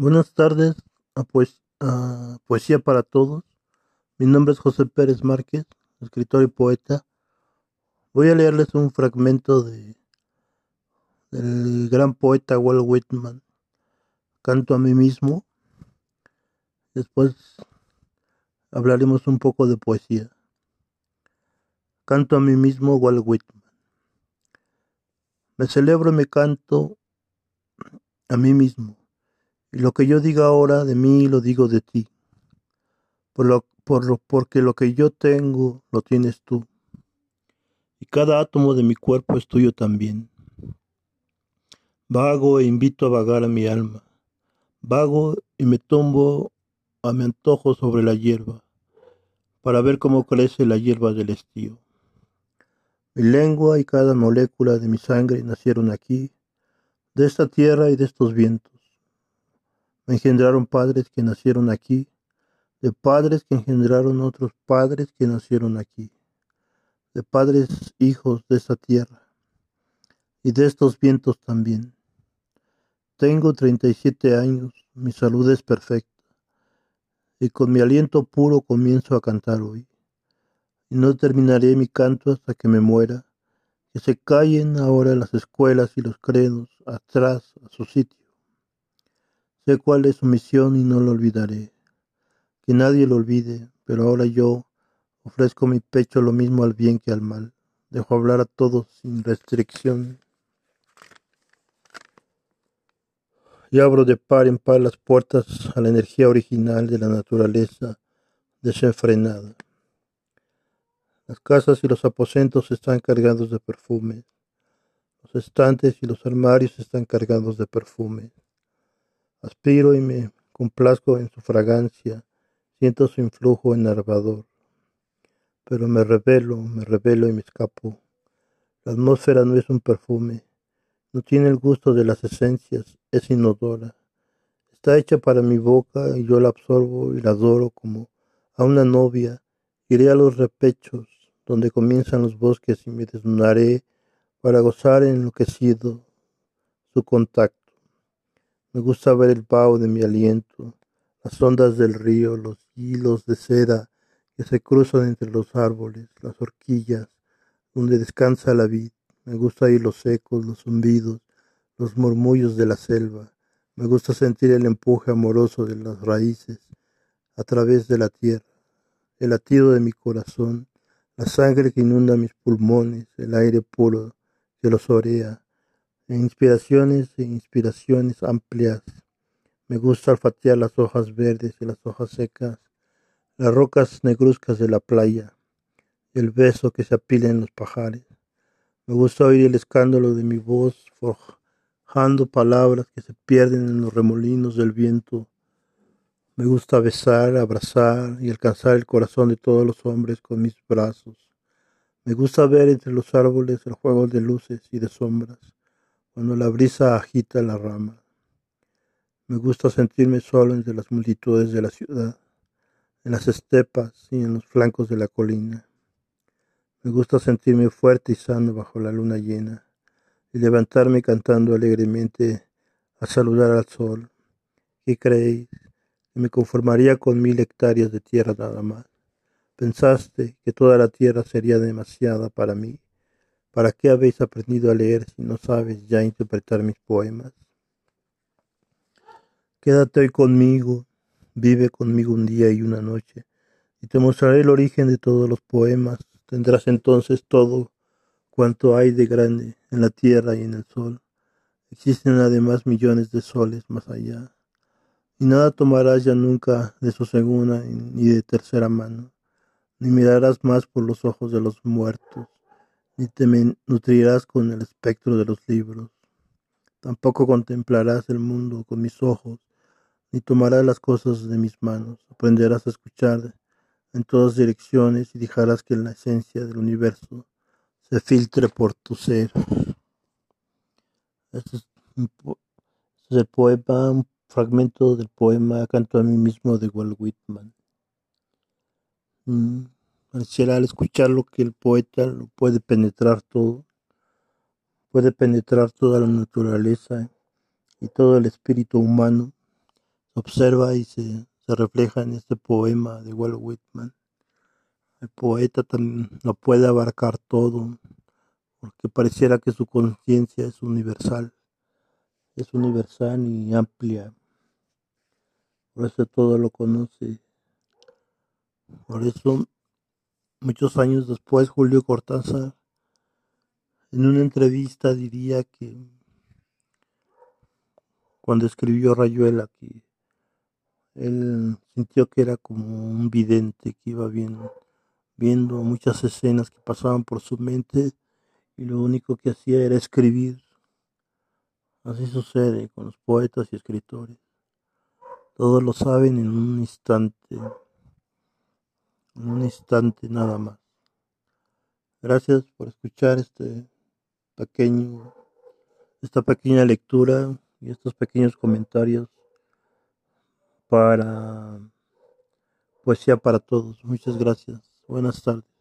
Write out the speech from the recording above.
Buenas tardes a, pues, a Poesía para Todos. Mi nombre es José Pérez Márquez, escritor y poeta. Voy a leerles un fragmento de, del gran poeta Walt Whitman, Canto a mí mismo. Después hablaremos un poco de poesía. Canto a mí mismo, Walt Whitman. Me celebro y me canto a mí mismo y lo que yo diga ahora de mí lo digo de ti, por lo, por lo, porque lo que yo tengo lo tienes tú, y cada átomo de mi cuerpo es tuyo también. Vago e invito a vagar a mi alma, vago y me tumbo a mi antojo sobre la hierba, para ver cómo crece la hierba del estío. Mi lengua y cada molécula de mi sangre nacieron aquí, de esta tierra y de estos vientos. Engendraron padres que nacieron aquí, de padres que engendraron otros padres que nacieron aquí, de padres hijos de esa tierra y de estos vientos también. Tengo 37 años, mi salud es perfecta y con mi aliento puro comienzo a cantar hoy. Y no terminaré mi canto hasta que me muera, que se callen ahora las escuelas y los credos atrás a su sitio Sé cuál es su misión y no lo olvidaré. Que nadie lo olvide, pero ahora yo ofrezco mi pecho lo mismo al bien que al mal. Dejo hablar a todos sin restricción. Y abro de par en par las puertas a la energía original de la naturaleza desenfrenada. Las casas y los aposentos están cargados de perfumes. Los estantes y los armarios están cargados de perfumes. Aspiro y me complazco en su fragancia, siento su influjo enervador. Pero me revelo, me revelo y me escapo. La atmósfera no es un perfume, no tiene el gusto de las esencias, es inodora. Está hecha para mi boca y yo la absorbo y la adoro como a una novia. Iré a los repechos donde comienzan los bosques y me desnudaré para gozar enloquecido su contacto. Me gusta ver el vaho de mi aliento, las ondas del río, los hilos de seda que se cruzan entre los árboles, las horquillas donde descansa la vid. Me gusta oír los ecos, los zumbidos, los murmullos de la selva. Me gusta sentir el empuje amoroso de las raíces a través de la tierra, el latido de mi corazón, la sangre que inunda mis pulmones, el aire puro que los orea, inspiraciones e inspiraciones amplias. Me gusta olfatear las hojas verdes y las hojas secas, las rocas negruzcas de la playa, el beso que se apila en los pajares. Me gusta oír el escándalo de mi voz forjando palabras que se pierden en los remolinos del viento. Me gusta besar, abrazar y alcanzar el corazón de todos los hombres con mis brazos. Me gusta ver entre los árboles el juego de luces y de sombras cuando la brisa agita la rama. Me gusta sentirme solo entre las multitudes de la ciudad, en las estepas y en los flancos de la colina. Me gusta sentirme fuerte y sano bajo la luna llena y levantarme cantando alegremente a saludar al sol. ¿Qué creéis? Que me conformaría con mil hectáreas de tierra nada más. ¿Pensaste que toda la tierra sería demasiada para mí? ¿Para qué habéis aprendido a leer si no sabes ya interpretar mis poemas? Quédate hoy conmigo, vive conmigo un día y una noche, y te mostraré el origen de todos los poemas. Tendrás entonces todo cuanto hay de grande en la tierra y en el sol. Existen además millones de soles más allá, y nada tomarás ya nunca de su segunda ni de tercera mano, ni mirarás más por los ojos de los muertos ni te nutrirás con el espectro de los libros. Tampoco contemplarás el mundo con mis ojos, ni tomarás las cosas de mis manos. Aprenderás a escuchar en todas direcciones y dejarás que la esencia del universo se filtre por tu ser. Este es, este el poema, un fragmento del poema Canto a mí mismo de Walt Whitman. Mm. Pareciera al escuchar lo que el poeta lo puede penetrar todo, puede penetrar toda la naturaleza y todo el espíritu humano observa y se, se refleja en este poema de Walt Whitman. El poeta también lo puede abarcar todo, porque pareciera que su conciencia es universal, es universal y amplia. Por eso todo lo conoce. Por eso, muchos años después, Julio Cortázar, en una entrevista diría que cuando escribió Rayuela, que él sintió que era como un vidente que iba viendo, viendo muchas escenas que pasaban por su mente y lo único que hacía era escribir. Así sucede con los poetas y escritores. Todos lo saben en un instante, en un instante nada más. Gracias por escuchar este pequeño, esta pequeña lectura y estos pequeños comentarios para Poesía para Todos. Muchas gracias. Buenas tardes.